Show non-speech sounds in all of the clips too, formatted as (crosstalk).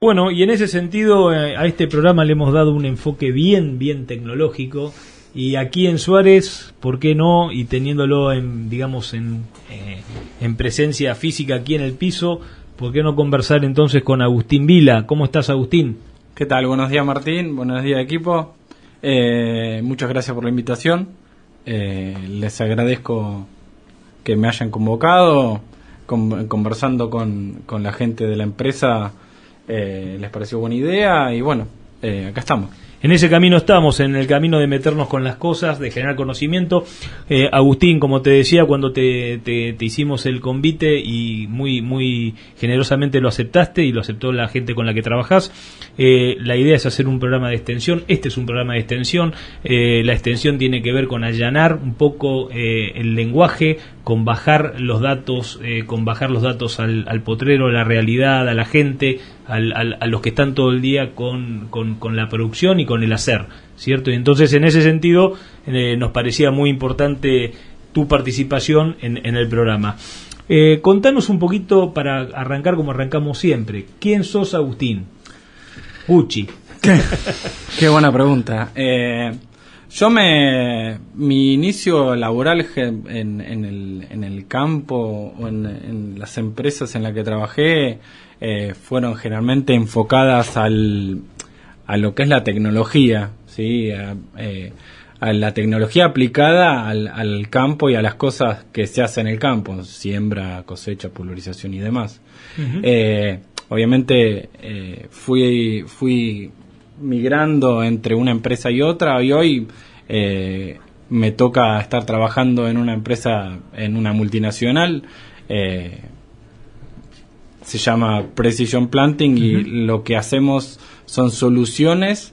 Bueno, y en ese sentido eh, a este programa le hemos dado un enfoque bien, bien tecnológico. Y aquí en Suárez, ¿por qué no? Y teniéndolo en, digamos, en, eh, en presencia física aquí en el piso, ¿por qué no conversar entonces con Agustín Vila? ¿Cómo estás, Agustín? ¿Qué tal? Buenos días, Martín. Buenos días, equipo. Eh, muchas gracias por la invitación. les agradezco que me hayan convocado, conversando con, con la gente de la empresa eh, les pareció buena idea y bueno, eh, acá estamos. En ese camino estamos, en el camino de meternos con las cosas, de generar conocimiento. Eh, Agustín, como te decía, cuando te, te, hicimos el convite y muy, muy generosamente lo aceptaste y lo aceptó la gente con la que trabajas, la idea es hacer un programa de extensión. Este es un programa de extensión. la extensión tiene que ver con allanar un poco el lenguaje, con bajar los datos, con bajar los datos al, al potrero, a la realidad, a la gente, a los que están todo el día con, con, la producción y con el hacer, ¿cierto? Y entonces en ese sentido eh, nos parecía muy importante tu participación en, en el programa. Eh, contanos un poquito para arrancar como arrancamos siempre. ¿Quién sos Agustín? Uchi. Qué, buena pregunta. Eh, yo me. Mi inicio laboral en, en, el, en el campo o en, en las empresas en las que trabajé eh, fueron generalmente enfocadas al, a lo que es la tecnología, ¿sí? a, eh, la tecnología aplicada al, al, campo y a las cosas que se hacen en el campo, siembra, cosecha, pulverización y demás. eh, obviamente fui, fui migrando entre una empresa y otra y hoy eh, me toca estar trabajando en una empresa, en una multinacional. Eh, se llama Precision Planting y lo que hacemos son soluciones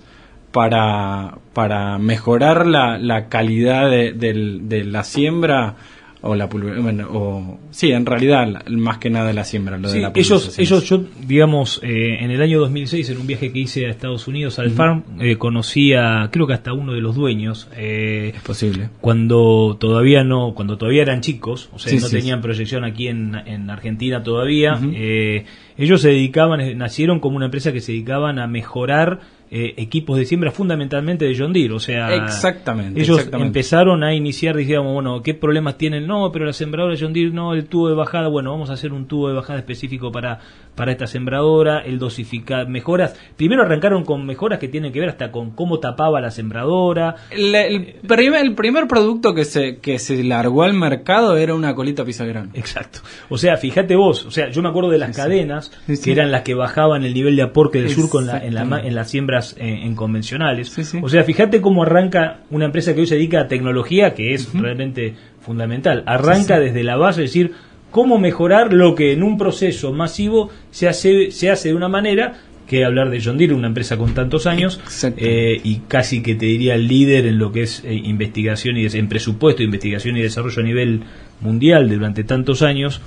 para, para mejorar la, la calidad de, de la siembra o la bueno, o sí en realidad más que nada la siembra lo de la ellos ellos yo digamos eh, en el año 2006 en un viaje que hice a Estados Unidos al farm eh, conocí a creo que hasta uno de los dueños eh, es posible. cuando todavía no cuando todavía eran chicos o sea no tenían proyección aquí en, en Argentina todavía eh, ellos se dedicaban nacieron como una empresa que se dedicaban a mejorar eh, equipos de siembra fundamentalmente de John Deere, o sea, exactamente, ellos empezaron a iniciar, digamos, bueno, ¿qué problemas tienen? No, pero la sembradora de John Deere, no, el tubo de bajada, bueno, vamos a hacer un tubo de bajada específico para, para esta sembradora, el dosificar, mejoras, primero arrancaron con mejoras que tienen que ver hasta con cómo tapaba la sembradora. El, primer, el primer producto que se, que se largó al mercado era una colita pisagrano. Exacto, o sea, fíjate vos, o sea, yo me acuerdo de las cadenas, que eran las que bajaban el nivel de aporte del surco en la, en la, en la siembra en, convencionales. O sea, fíjate cómo arranca una empresa que hoy se dedica a tecnología, que es realmente fundamental. Arranca desde la base, es decir, cómo mejorar lo que en un proceso masivo se hace, se hace de una manera que hablar de John Deere, una empresa con tantos años eh, y casi que te diría el líder en lo que es eh, investigación y en presupuesto, investigación y desarrollo a nivel mundial durante tantos años.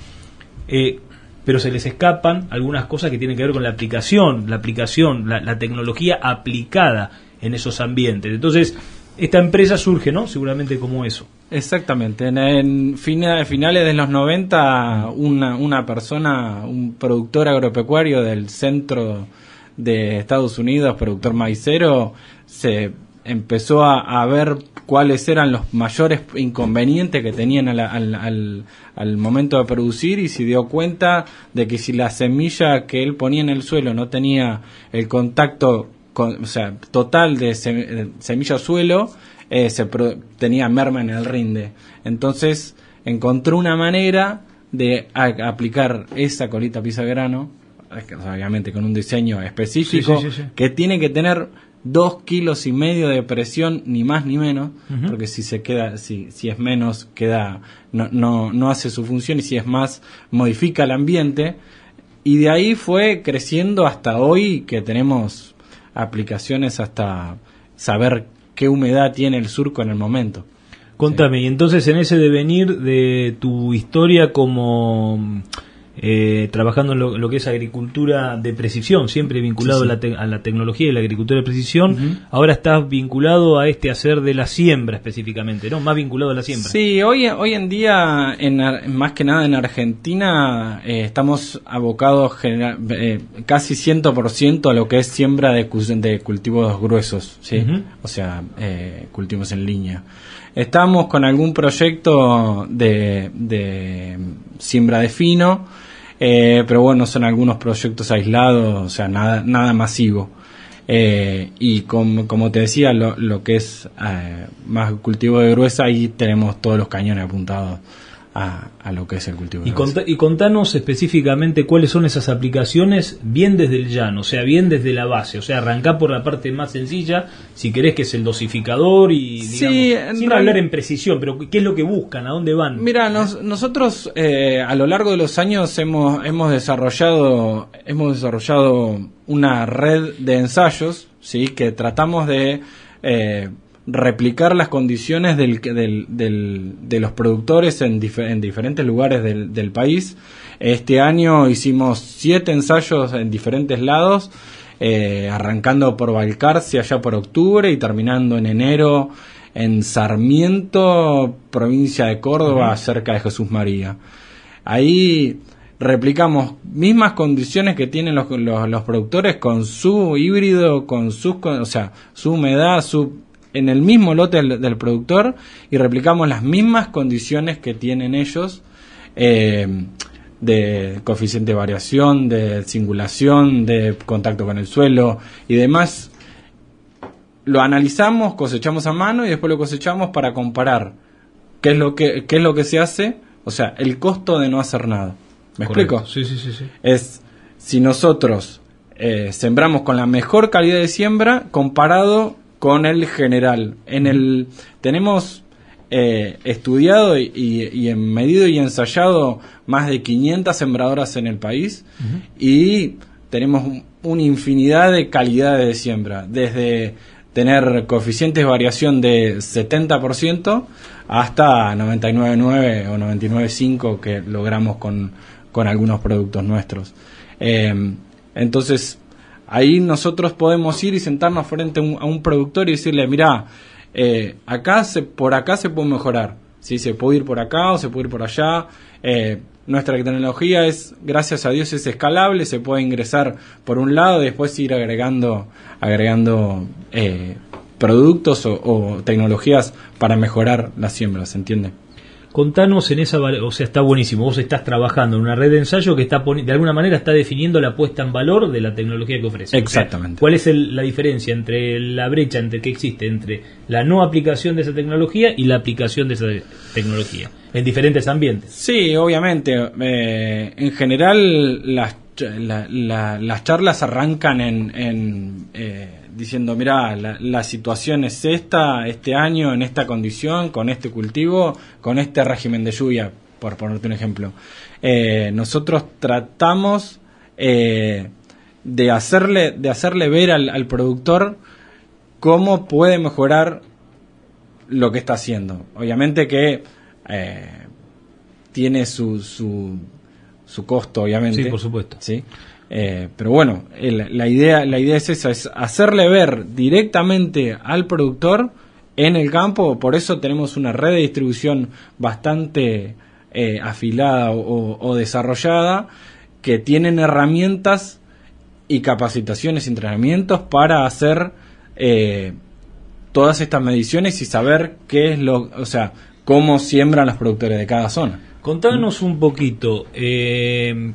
Eh, pero se les escapan algunas cosas que tienen que ver con la aplicación, la aplicación, la, tecnología aplicada en esos ambientes. Entonces, esta empresa surge, ¿no? Seguramente como eso. Exactamente. En, finales de los 90, una, una persona, un productor agropecuario del centro de Estados Unidos, productor maicero, se empezó a, ver cuáles eran los mayores inconvenientes que tenían al, al, momento de producir y se dio cuenta de que si la semilla que él ponía en el suelo no tenía el contacto con, o sea, total de semilla-suelo, eh, se tenía merma en el rinde. Entonces encontró una manera de aplicar esa colita pisa grano, obviamente con un diseño específico, que tiene que tener dos kilos y medio de presión, ni más ni menos, porque si se queda, si, si es menos, queda, no, no, no hace su función y si es más, modifica el ambiente. Y de ahí fue creciendo hasta hoy que tenemos aplicaciones hasta saber qué humedad tiene el surco en el momento. Contame, y entonces en ese devenir de tu historia como eh, trabajando en lo, que es agricultura de precisión, siempre vinculado A, la a, la tecnología y la agricultura de precisión. Ahora estás vinculado a este hacer de la siembra específicamente, ¿no? Más vinculado a la siembra. Sí, hoy, hoy en día, en, más que nada en Argentina, eh, estamos abocados eh, casi 100% a lo que es siembra de, de cultivos gruesos, ¿sí? O sea, eh, cultivos en línea. Estamos con algún proyecto de, de siembra de fino, eh, pero bueno, son algunos proyectos aislados, o sea, nada, nada masivo. Eh, y como te decía, lo, lo que es eh, más cultivo de gruesa, ahí tenemos todos los cañones apuntados a, lo que es el cultivo. Y, y contanos específicamente cuáles son esas aplicaciones bien desde el llano, o sea, bien desde la base, o sea, arrancar por la parte más sencilla, si querés que es el dosificador y digamos, sin hablar en precisión, pero qué es lo que buscan, a dónde van. Mira, nosotros eh, a lo largo de los años hemos hemos desarrollado hemos desarrollado una red de ensayos, sí, que tratamos de eh, replicar las condiciones del, del, de los productores en, en diferentes lugares del, del, país. Este año hicimos siete ensayos en diferentes lados, eh, arrancando por Balcarce allá por octubre y terminando en enero en Sarmiento, provincia de Córdoba, cerca de Jesús María. Ahí replicamos mismas condiciones que tienen los, los, los productores con su híbrido, con sus, o sea, su humedad, su en el mismo lote del, productor y replicamos las mismas condiciones que tienen ellos eh, de coeficiente de variación, de singulación, de contacto con el suelo y demás. Lo analizamos, cosechamos a mano y después lo cosechamos para comparar qué es lo que, qué es lo que se hace, o sea, el costo de no hacer nada. ¿Me explico? Sí, sí, sí, sí. Es si nosotros eh, sembramos con la mejor calidad de siembra comparado con el general. En el tenemos eh, estudiado y, y, en medido y ensayado más de 500 sembradoras en el país y tenemos una infinidad de calidades de siembra, desde tener coeficientes de variación de 70% hasta 99.9 o 99.5 que logramos con, con algunos productos nuestros. Eh, entonces, Ahí nosotros podemos ir y sentarnos frente a un, productor y decirle, mira, eh, acá se, por acá se puede mejorar. ¿sí? Se puede ir por acá o se puede ir por allá. Eh, nuestra tecnología es, gracias a Dios, es escalable, se puede ingresar por un lado y después ir agregando, agregando eh, productos o, o, tecnologías para mejorar la siembra, ¿se entiende? Contanos en esa, o sea, está buenísimo. Vos estás trabajando en una red de ensayo que está de alguna manera está definiendo la puesta en valor de la tecnología que ofrece. Exactamente. ¿Cuál es la diferencia entre la brecha entre que existe entre la no aplicación de esa tecnología y la aplicación de esa tecnología en diferentes ambientes? Sí, obviamente. Eh, en general, las, las charlas arrancan en, eh, diciendo, mira, la, situación es esta, este año, en esta condición, con este cultivo, con este régimen de lluvia, por ponerte un ejemplo. Eh, nosotros tratamos eh, de, hacerle, de hacerle ver al, productor cómo puede mejorar lo que está haciendo. Obviamente que eh, tiene su, su, su costo, obviamente. Sí, por supuesto. ¿sí? Eh, pero bueno, la, idea, la idea es esa, es hacerle ver directamente al productor en el campo, por eso tenemos una red de distribución bastante eh, afilada o, desarrollada, que tienen herramientas y capacitaciones y entrenamientos para hacer eh, todas estas mediciones y saber qué es lo, o sea, cómo siembran los productores de cada zona. Contanos un poquito, eh,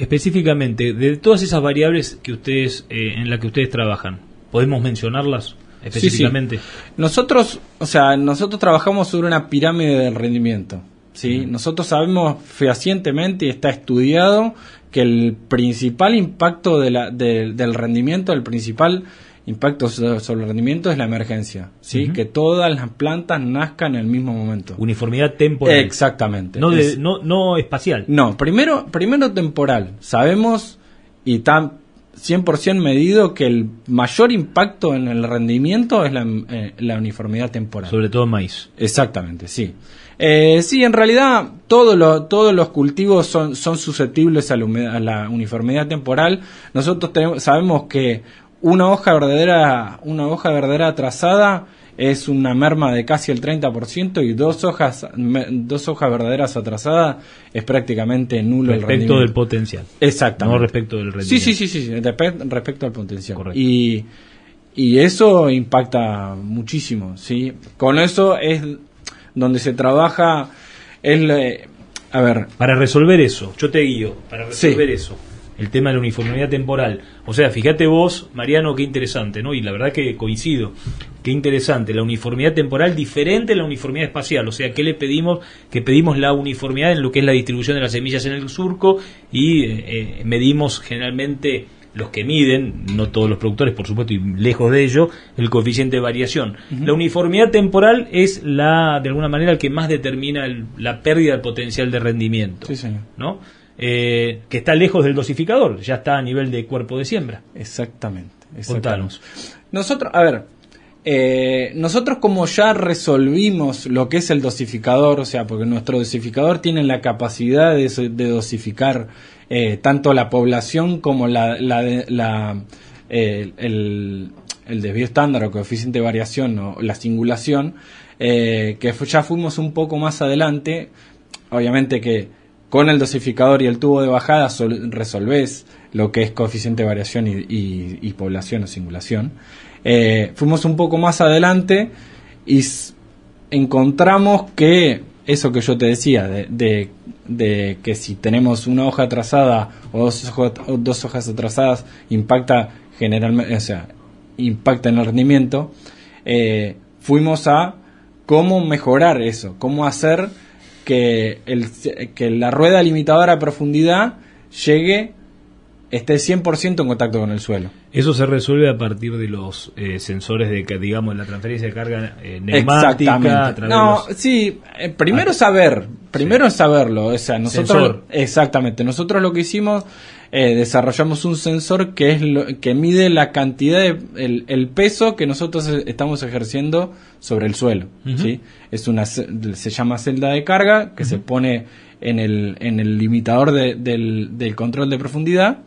específicamente, de todas esas variables que ustedes, eh, en las que ustedes trabajan, ¿podemos mencionarlas específicamente? Nosotros, o sea, nosotros trabajamos sobre una pirámide del rendimiento. ¿sí? Nosotros sabemos fehacientemente y está estudiado que el principal impacto de la, del rendimiento, el principal impacto sobre el rendimiento es la emergencia, ¿sí? Que todas las plantas nazcan en el mismo momento. Uniformidad temporal. Exactamente. No, no, no espacial. No, primero, primero temporal. Sabemos y tan 100% medido que el mayor impacto en el rendimiento es la, eh, la uniformidad temporal. Sobre todo maíz. Exactamente, sí. Eh, sí, en realidad todo lo- todos los cultivos son, son susceptibles a la, humedad- a la uniformidad temporal. Nosotros tenemos- sabemos que una hoja verdadera, una hoja verdadera atrasada es una merma de casi el 30% y dos hojas, dos hojas verdaderas atrasadas es prácticamente nulo el Respecto rendimiento. del potencial. Exactamente. No respecto del rendimiento. Sí, sí, sí, sí, sí, respe- respecto al potencial. Correcto. Y, y eso impacta muchísimo, ¿sí? Con eso es donde se trabaja, es, a ver, Para resolver eso, yo te guío, para resolver Sí. eso, el tema de la uniformidad temporal. O sea, fíjate vos, Mariano, qué interesante, ¿no? Y la verdad que coincido, qué interesante, la uniformidad temporal diferente a la uniformidad espacial. O sea, ¿qué le pedimos? Que pedimos la uniformidad en lo que es la distribución de las semillas en el surco y eh, eh, medimos generalmente los que miden, no todos los productores, por supuesto, y lejos de ello, el coeficiente de variación. La uniformidad temporal es la, de alguna manera, el que más determina el- la pérdida del potencial de rendimiento. Sí, señor. ¿no? Eh, que está lejos del dosificador, ya está a nivel de cuerpo de siembra. exactamente. exactamente. Contanos. Nosotros, a ver, eh, nosotros como ya resolvimos lo que es el dosificador, o sea, porque nuestro dosificador tiene la capacidad de, dosificar eh, tanto la población como la, la, de- la, eh, el, el desvío estándar o coeficiente de variación o la singulación, que ya fuimos un poco más adelante, obviamente que con el dosificador y el tubo de bajada sol- resolvés lo que es coeficiente de variación y, población o singulación. Eh, fuimos un poco más adelante y encontramos que eso que yo te decía, de, que si tenemos una hoja atrasada o dos, hoja- o dos hojas atrasadas, impacta generalmente, o sea, impacta en el rendimiento, eh, fuimos a cómo mejorar eso, cómo hacer que, el, que la rueda limitadora a profundidad llegue, esté 100% en contacto con el suelo. Eso se resuelve a partir de los eh, sensores de, que, digamos, la transferencia de carga eh, neumática. a través No, de los- sí, eh, primero Ah, saber, primero es saberlo, o sea, nosotros Sensor. exactamente, nosotros lo que hicimos eh, desarrollamos un sensor que es lo, que mide la cantidad de el, el peso que nosotros eh, estamos ejerciendo sobre el suelo. ¿sí? Es una se llama celda de carga que se pone en el en el limitador de- del, del control de profundidad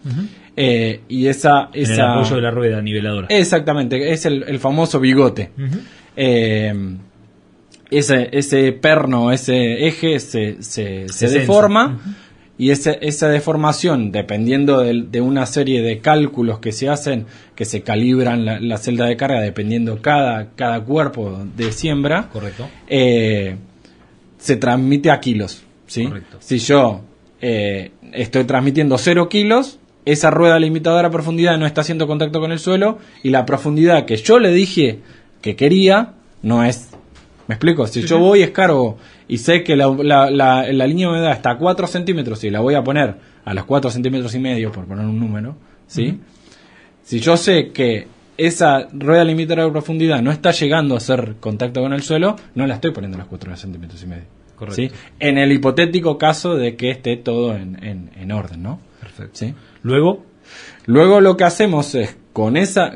eh, y esa en el esa apoyo de la rueda niveladora. exactamente es el, el famoso bigote. Eh, ese, ese perno, ese eje se, se, se deforma. Y ese, esa deformación, dependiendo del- de, una serie de cálculos que se hacen, que se calibran la, la celda de carga dependiendo cada, cada cuerpo de siembra, Correcto. eh, se transmite a kilos. ¿sí? Correcto. Si yo eh, estoy transmitiendo 0 kilos, esa rueda limitadora a profundidad no está haciendo contacto con el suelo y la profundidad que yo le dije que quería no es. ¿Me explico? Si yo voy, escargo y sé que la, la, la- la línea de humedad está a 4 centímetros y la voy a poner a los 4 centímetros y medio, por poner un número, ¿sí? Si yo sé que esa rueda limitadora de profundidad no está llegando a hacer contacto con el suelo, no la estoy poniendo a los 4 centímetros y medio. Correcto. ¿sí? En el hipotético caso de que esté todo en, en- en orden, ¿no? Perfecto. ¿Sí? Luego, Luego lo que hacemos es con esa...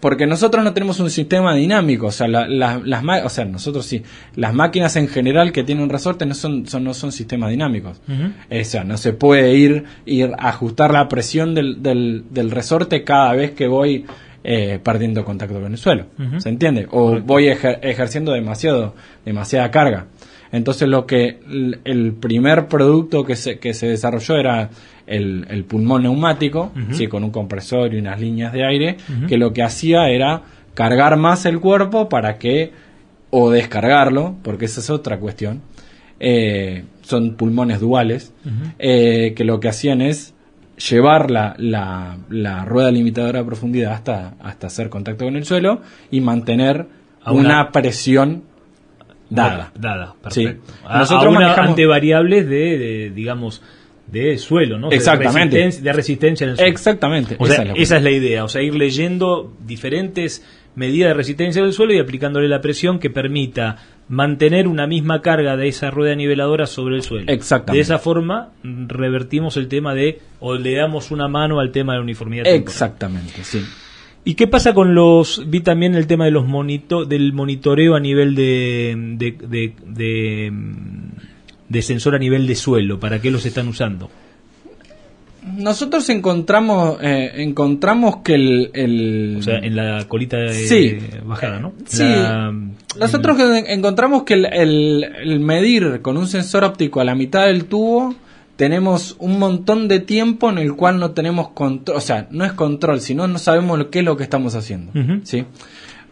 Porque nosotros no tenemos un sistema dinámico, o sea, la- la- las o sea, nosotros sí, las máquinas en general que tienen resorte no son, son- no son sistemas dinámicos. O sea, no se puede ir, ir a ajustar la presión del, del, del resorte cada vez que voy eh, perdiendo contacto con el suelo. ¿Se entiende? O voy ejer- ejerciendo demasiado, demasiada carga. Entonces lo que el, primer producto que se, que se desarrolló era el, el pulmón neumático, sí, con un compresor y unas líneas de aire, que lo que hacía era cargar más el cuerpo para que, o descargarlo, porque esa es otra cuestión, eh, son pulmones duales, eh, que lo que hacían es llevar la, la, la rueda limitadora de profundidad hasta, hasta hacer contacto con el suelo y mantener una, una- dada. Dada, Sí. perfecto. A- Nosotros a una manejamos- ante variables de, de, digamos, de suelo, ¿no? Exactamente. De resistencia, de resistencia en el suelo. Exactamente. O sea, esa es la esa es la idea, o sea, ir leyendo diferentes medidas de resistencia del suelo y aplicándole la presión que permita mantener una misma carga de esa rueda niveladora sobre el suelo. Exactamente. De esa forma revertimos el tema de, o le damos una mano al tema de la uniformidad. Exactamente, sí. ¿Y qué pasa con los, vi también el tema de los monito, del monitoreo a nivel de, de, de, de, de sensor a nivel de suelo? ¿Para qué los están usando? Nosotros encontramos eh, encontramos que el, el- O sea, en la colita de Sí. bajada, ¿no? Sí. La- Nosotros encontramos que el- el medir con un sensor óptico a la mitad del tubo tenemos un montón de tiempo en el cual no tenemos control, o sea, no es control, sino no sabemos lo- qué es lo que estamos haciendo. ¿sí?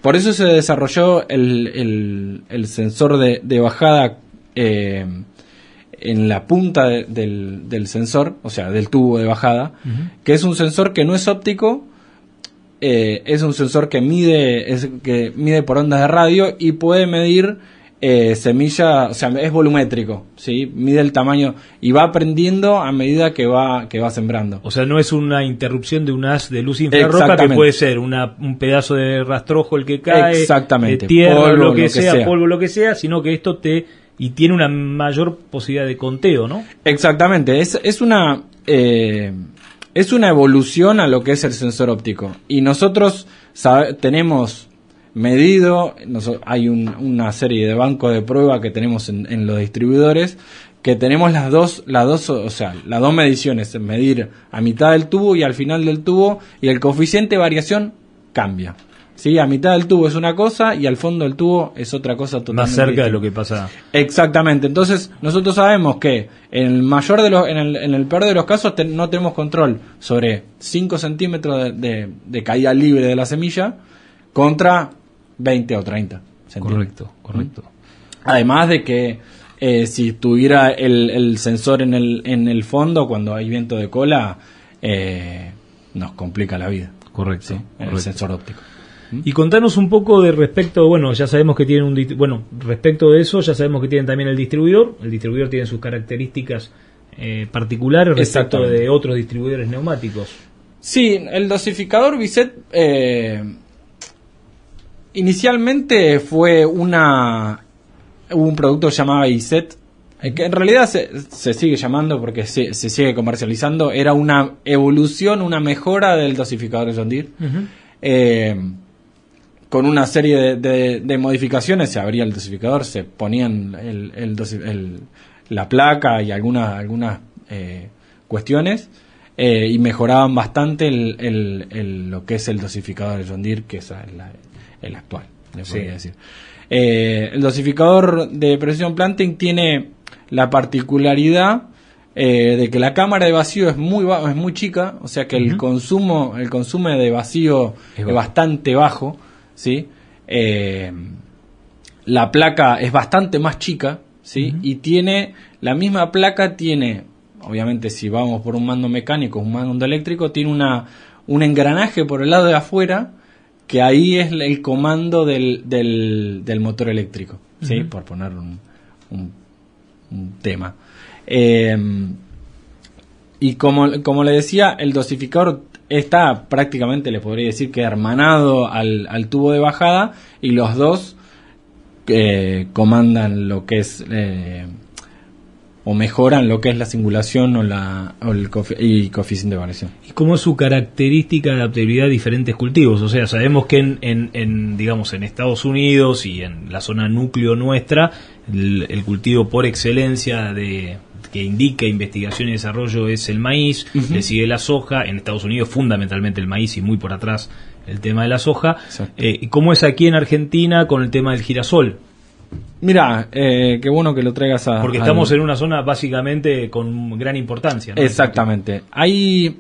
Por eso se desarrolló el, el- el sensor de, de bajada eh, en la punta de- del, del sensor, o sea, del tubo de bajada, que es un sensor que no es óptico, eh, es un sensor que mide, es, que mide por ondas de radio y puede medir eh, semilla, o sea, es volumétrico, ¿sí? Mide el tamaño y va aprendiendo a medida que va, que va sembrando. O sea, no es una interrupción de un haz de luz infrarroja que puede ser una, un pedazo de rastrojo el que cae, Exactamente. de tierra, Polvo, lo que, lo que sea, polvo, lo que sea, sino que esto te y tiene una mayor posibilidad de conteo, ¿no? Exactamente, es, es una eh, es una evolución a lo que es el sensor óptico. Y nosotros tenemos medido, hay un- una serie de bancos de prueba que tenemos en, en los distribuidores, que tenemos las dos, las dos, o sea, las dos mediciones, medir a mitad del tubo y al final del tubo, y el coeficiente de variación cambia. ¿Sí? A mitad del tubo es una cosa y al fondo del tubo es otra cosa totalmente Más cerca de lo que pasa. Exactamente, entonces nosotros sabemos que en el mayor de los, en el, en el peor de los casos te- no tenemos control sobre 5 centímetros de, de- de caída libre de la semilla contra 20 o 30 centímetros. correcto. Además de que eh, si tuviera el, el sensor en el, en el fondo cuando hay viento de cola, eh, nos complica la vida. Correcto. ¿sí? El correcto. sensor óptico. Y contanos un poco de respecto, bueno, ya sabemos que tienen un, bueno, respecto de eso, ya sabemos que tienen también el distribuidor. El distribuidor tiene sus características eh, particulares respecto de otros distribuidores neumáticos. Sí, el dosificador Biset eh, inicialmente fue una un producto llamado Biset eh, que en realidad se, se sigue llamando porque se, se sigue comercializando. Era una evolución, una mejora del dosificador John Deere. Eh, con una serie de, de- de modificaciones se abría el dosificador, se ponían el, el dosi- el- la placa y algunas algunas eh, cuestiones eh, y mejoraban bastante el, el- el- lo que es el dosificador de John Deere, que es la- el actual, le Sí. podría decir. Eh, el dosificador de Precision Planting tiene la particularidad eh, de que la cámara de vacío es muy es muy chica, o sea que el consumo el consumo de vacío Es bastante bajo, ¿sí? Eh, la placa es bastante más chica, ¿sí? Y tiene la misma placa tiene, obviamente si vamos por un mando mecánico, un mando eléctrico, tiene una un engranaje por el lado de afuera que ahí es el comando del, del, del motor eléctrico, ¿sí? Por poner un, un, un tema. Eh, y como, como le decía, el dosificador está prácticamente, le podría decir que hermanado al, al tubo de bajada y los dos eh, comandan lo que es eh, o mejoran lo que es la singulación o, la, o el y coeficiente de variación. ¿Y cómo es su característica de adaptabilidad a diferentes cultivos? O sea, sabemos que en, en, en, digamos, en Estados Unidos y en la zona núcleo nuestra, el, el cultivo por excelencia de que indica investigación y desarrollo es el maíz, le sigue la soja, en Estados Unidos fundamentalmente el maíz y muy por atrás el tema de la soja. Eh, ¿Y cómo es aquí en Argentina con el tema del girasol? Mira, eh, qué bueno que lo traigas a... Porque al- estamos en una zona básicamente con gran importancia. ¿no? Exactamente. Hay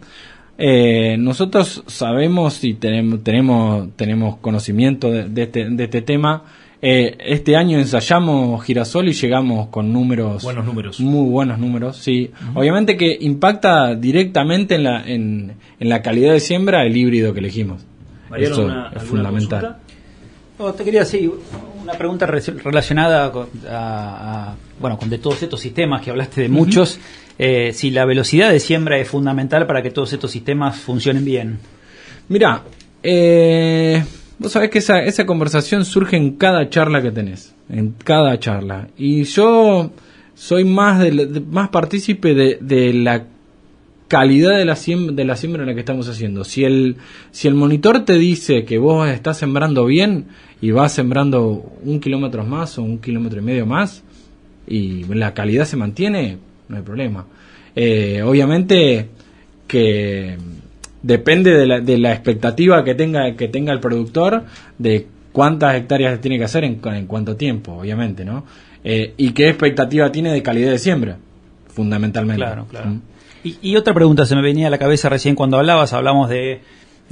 eh, nosotros sabemos y tenemos tenemos tenemos conocimiento de, de este, de este tema. Eh, este año ensayamos girasol y llegamos con números Buenos números. muy buenos números. Sí, obviamente que impacta directamente en la en, en la calidad de siembra el híbrido que elegimos. Eso ¿alguna- es fundamental. No, te quería decir una pregunta re- relacionada con, a- a- bueno, con de todos estos sistemas que hablaste de muchos. eh, si la velocidad de siembra es fundamental para que todos estos sistemas funcionen bien. Mira, eh, vos sabés que esa, esa conversación surge en cada charla que tenés, en cada charla. Y yo soy más, de, más partícipe de, de la calidad de la, de la siembra en la que estamos haciendo. Si el, si el monitor te dice que vos estás sembrando bien y vas sembrando un kilómetro más o un kilómetro y medio más y la calidad se mantiene, no hay problema. Eh, obviamente que depende de la, de la expectativa que tenga, que tenga el productor de cuántas hectáreas tiene que hacer en, en cuánto tiempo, obviamente, ¿no? Eh, y qué expectativa tiene de calidad de siembra, fundamentalmente. Claro, claro. ¿Mm? Y, otra pregunta se me venía a la cabeza recién cuando hablabas, hablamos de,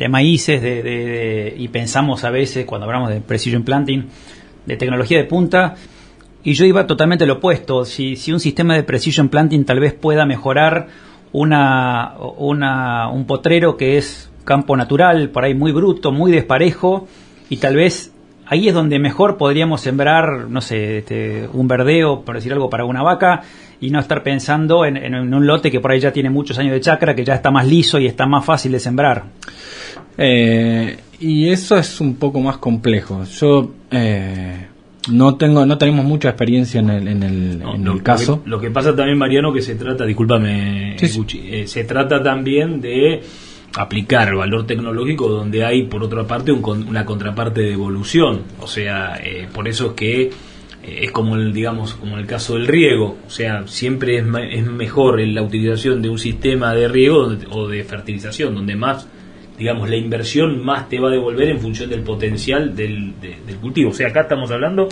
maíces de, y pensamos a veces cuando hablamos de precision planting, de tecnología de punta, y yo iba totalmente lo opuesto. Si, si un sistema de precision planting tal vez pueda mejorar una, una, un potrero que es campo natural, por ahí muy bruto, muy desparejo, y tal vez ahí es donde mejor podríamos sembrar, no sé, este, un verdeo, por decir algo, para una vaca, y no estar pensando en, un lote que por ahí ya tiene muchos años de chacra, que ya está más liso y está más fácil de sembrar. Eh, y eso es un poco más complejo. Yo eh, no tengo, no tenemos mucha experiencia en el, en el, caso. Lo que, pasa también, Mariano, que se trata, discúlpame, eh, se trata también de aplicar el valor tecnológico donde hay, por otra parte, una contraparte de evolución. O sea, por eso es que es como el digamos como el caso del riego o sea siempre es, es mejor la utilización de un sistema de riego o de fertilización donde más digamos la inversión más te va a devolver en función del potencial del, del cultivo. O sea acá estamos hablando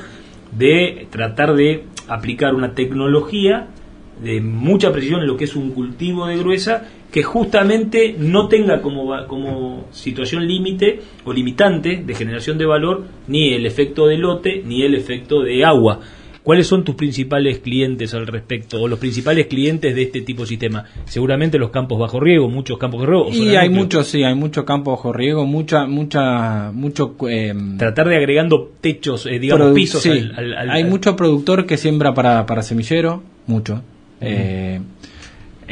de tratar de aplicar una tecnología de mucha precisión en lo que es un cultivo de gruesa que justamente no tenga como, como situación límite o limitante de generación de valor ni el efecto de lote ni el efecto de agua. ¿Cuáles son tus principales clientes al respecto o los principales clientes de este tipo de sistema? Seguramente los campos bajo riego, muchos campos bajo riego. Y hay muchos, sí, hay muchos campos bajo riego, mucha, mucha, mucho. Em, Tratar de agregando techos, eh, digamos, pisos. hay mucho productor que siembra para, para semillero, mucho. Eh,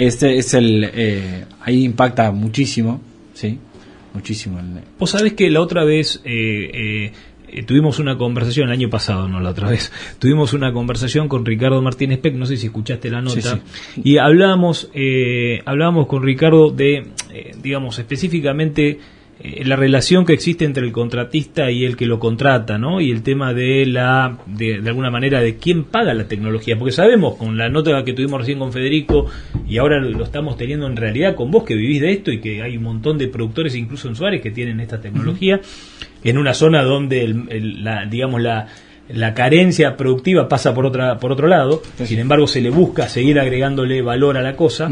este es el. Eh, ahí impacta muchísimo, ¿sí? Muchísimo. Vos sabés que la otra vez. Eh, tuvimos una conversación el año pasado, no la otra vez, (laughs) tuvimos una conversación con Ricardo Martínez Peck, no sé si escuchaste la nota, y hablábamos, eh, hablábamos con Ricardo de, digamos, específicamente eh, la relación que existe entre el contratista y el que lo contrata, ¿no? Y el tema de la, de, de, alguna manera, de quién paga la tecnología, porque sabemos con la nota que tuvimos recién con Federico y ahora lo estamos teniendo en realidad con vos que vivís de esto y que hay un montón de productores, incluso en Suárez, que tienen esta tecnología, en una zona donde, el, la, digamos, la, la carencia productiva pasa por otra por otro lado, sin embargo se le busca seguir agregándole valor a la cosa.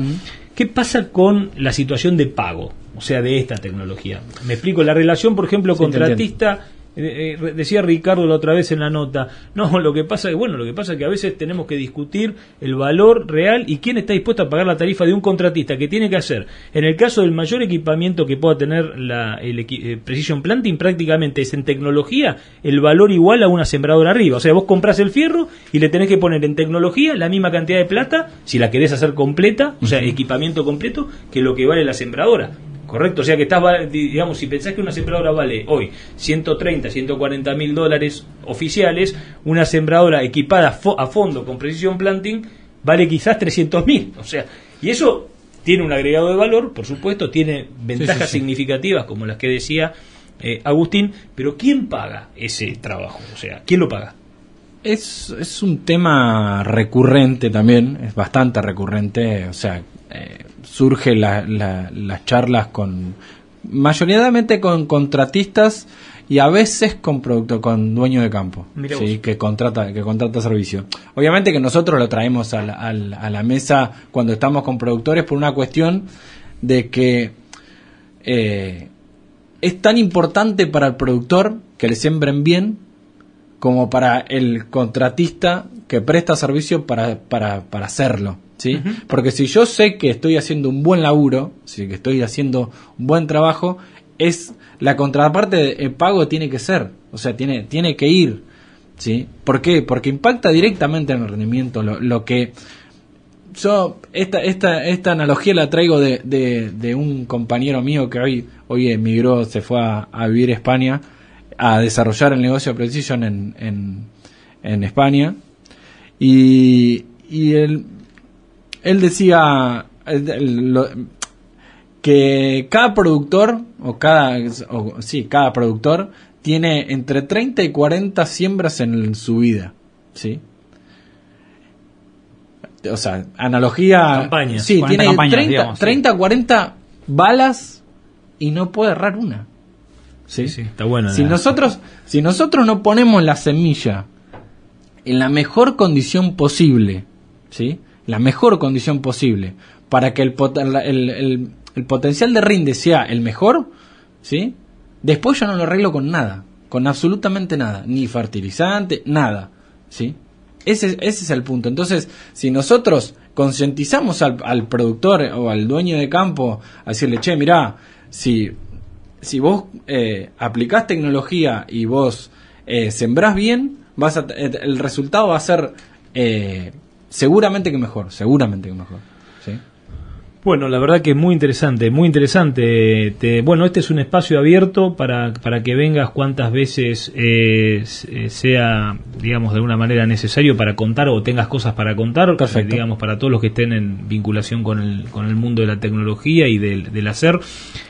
¿Qué pasa con la situación de pago? O sea, de esta tecnología. Me explico, la relación, por ejemplo, contratista eh, eh, decía Ricardo la otra vez en la nota, no, lo que pasa es bueno, lo que pasa es que a veces tenemos que discutir el valor real y quién está dispuesto a pagar la tarifa de un contratista que tiene que hacer. En el caso del mayor equipamiento que pueda tener la el, eh, Precision Planting, prácticamente es en tecnología el valor igual a una sembradora arriba. O sea, vos compras el fierro y le tenés que poner en tecnología la misma cantidad de plata, si la querés hacer completa, o sea, equipamiento completo, que lo que vale la sembradora. Correcto, o sea que estás, digamos, si pensás que una sembradora vale hoy 130, 140 mil dólares oficiales, una sembradora equipada a fondo con Precision Planting vale quizás 300 mil. O sea, y eso tiene un agregado de valor, por supuesto, tiene ventajas significativas como las que decía eh, Agustín, pero ¿quién paga ese trabajo? O sea, ¿quién lo paga? Es, es un tema recurrente también, es bastante recurrente, o sea, eh, surge las charlas con mayoritariamente con contratistas y a veces con producto con dueño de campo ¿sí? que contrata que contrata servicio obviamente que nosotros lo traemos a la, a la, mesa cuando estamos con productores por una cuestión de que eh, es tan importante para el productor que le siembren bien como para el contratista que presta servicio para, para, para hacerlo ¿sí? Porque si yo sé que estoy haciendo un buen laburo, si que estoy haciendo un buen trabajo, es la contraparte de pago tiene que ser, o sea, tiene, tiene que ir, ¿sí? ¿Por qué? Porque impacta directamente en el rendimiento, lo, lo que yo esta, esta, esta analogía la traigo de, de, un compañero mío que hoy, hoy emigró, se fue a, vivir a España a desarrollar el negocio de Precision en, en, en España. Y, y él, él decía lo- que cada productor, o cada, o, sí, cada productor tiene entre 30 y 40 siembras en su vida. ¿Sí? O sea, analogía. Campañas. Sí, 40 tiene campañas, 30, digamos, sí. 30, 40 balas y no puede errar una. Sí, sí, está bueno. Si nosotros, si nosotros no ponemos la semilla en la mejor condición posible, ¿sí? La mejor condición posible para que el, pot- el, el- potencial de rinde sea el mejor, ¿sí? Después yo no lo arreglo con nada, con absolutamente nada, ni fertilizante, nada, ¿sí? Ese, ese es el punto. Entonces, si nosotros concientizamos al, al productor o al dueño de campo a decirle, che, mirá, si si vos eh, aplicás tecnología y vos eh, sembrás bien, vas eh, el resultado va a ser eh, seguramente que mejor, seguramente que mejor. ¿sí? Bueno, la verdad que es muy interesante, muy interesante. Te- bueno, este es un espacio abierto para, para que vengas cuantas veces eh, eh, sea, digamos, de alguna manera necesario para contar o tengas cosas para contar, Perfecto. eh, digamos, para todos los que estén en vinculación con el, con el mundo de la tecnología y del, del hacer.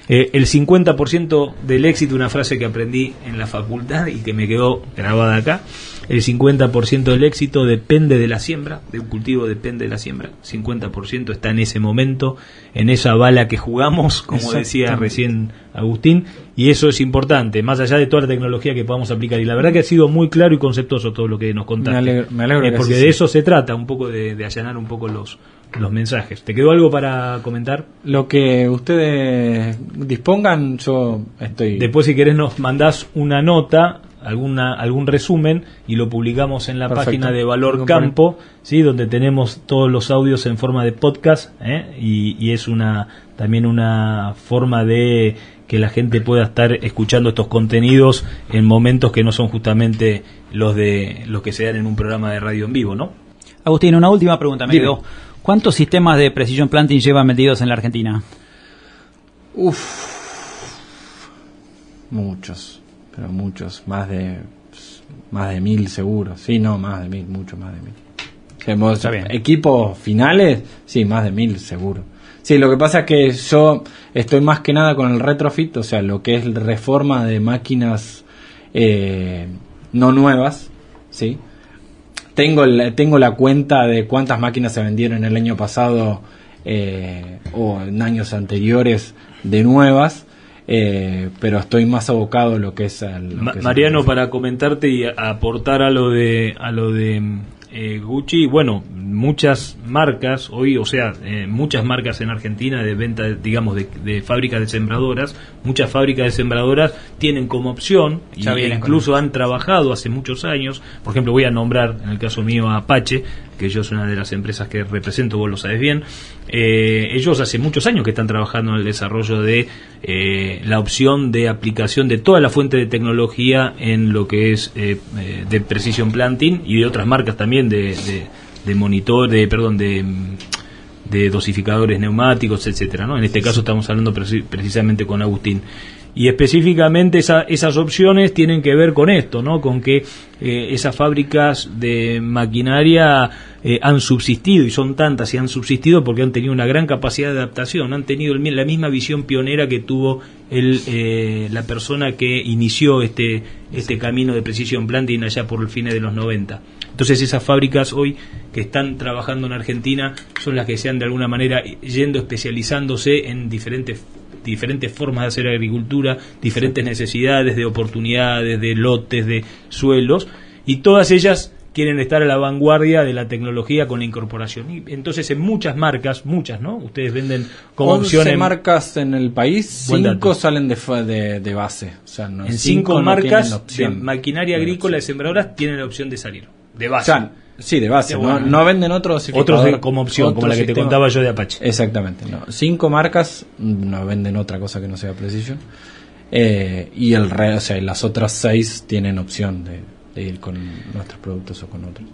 Eh, el 50% del éxito, una frase que aprendí en la facultad y que me quedó grabada acá, el 50% del éxito depende de la siembra, de un cultivo depende de la siembra, 50% está en ese momento, en esa bala que jugamos, como decía recién Agustín, y eso es importante, más allá de toda la tecnología que podamos aplicar. Y la verdad que ha sido muy claro y conceptuoso todo lo que nos contaste. Me alegro- me alegro Eh, que porque de sea. eso se trata, un poco de, de allanar un poco los, los mensajes. ¿Te quedó algo para comentar? Lo que ustedes dispongan, yo estoy... Después, si querés, nos mandás una nota, alguna, algún resumen, y lo publicamos en la Perfecto. página de Valor Campo, ¿sí? donde tenemos todos los audios en forma de podcast, ¿eh? y, y es una también una forma de que la gente pueda estar escuchando estos contenidos en momentos que no son justamente los de los que se dan en un programa de radio en vivo, ¿no? Agustín, una última pregunta. Me quedó. ¿Cuántos sistemas de Precision Planting llevan metidos en la Argentina? Muchos, pero muchos, más de más de mil seguro. Sí, no, más de mil, mucho más de mil. Está bien. Equipos finales, sí, más de mil seguro. Sí, lo que pasa es que yo estoy más que nada con el retrofit, o sea, lo que es reforma de máquinas eh, no nuevas, ¿sí? Tengo, el- tengo la cuenta de cuántas máquinas se vendieron el año pasado eh, o en años anteriores de nuevas, eh, pero estoy más abocado a lo que es... al- lo Ma- que es el Mariano, para comentarte y a- aportar a lo de a lo de eh, Gucci, bueno, muchas marcas hoy, o sea, eh, muchas marcas en Argentina de venta, digamos, de, de fábricas de sembradoras, muchas fábricas de sembradoras tienen como opción, y incluso han trabajado hace muchos años, por ejemplo, voy a nombrar, en el caso mío, a Apache, que yo es una de las empresas que represento, vos lo sabes bien, eh, ellos hace muchos años que están trabajando en el desarrollo de eh, la opción de aplicación de toda la fuente de tecnología en lo que es eh, de Precision Planting y de otras marcas también de, de, de monitor, de, perdón, de, de dosificadores neumáticos, etcétera, ¿no? En este caso estamos hablando preci- precisamente con Agustín. Y específicamente esa- esas opciones tienen que ver con esto, ¿no? Con que eh, esas fábricas de maquinaria eh, han subsistido y son tantas y han subsistido porque han tenido una gran capacidad de adaptación, han tenido el la misma visión pionera que tuvo el, eh, la persona que inició este, este camino de Precision Planting allá por el fines de los 90. Entonces esas fábricas hoy que están trabajando en Argentina son las que se han de alguna manera yendo especializándose en diferentes diferentes formas de hacer agricultura, diferentes necesidades de oportunidades, de lotes, de suelos, y todas ellas quieren estar a la vanguardia de la tecnología con la incorporación. Y entonces en muchas marcas, muchas, ¿no? Ustedes venden como 11 opción en, marcas en el país, Buen 5 dato. salen de, de, de base. O sea, no, en cinco, marcas de maquinaria agrícola opción. sembradoras tienen la opción de salir, de O base. sea, sí, de base. No, venden Otros de- como opción, como la que te contaba yo de Apache. Exactamente. No. Cinco marcas no venden otra cosa que no sea Precision. Eh, y el re- o sea, las otras seis tienen opción de, de ir con nuestros productos o con otros.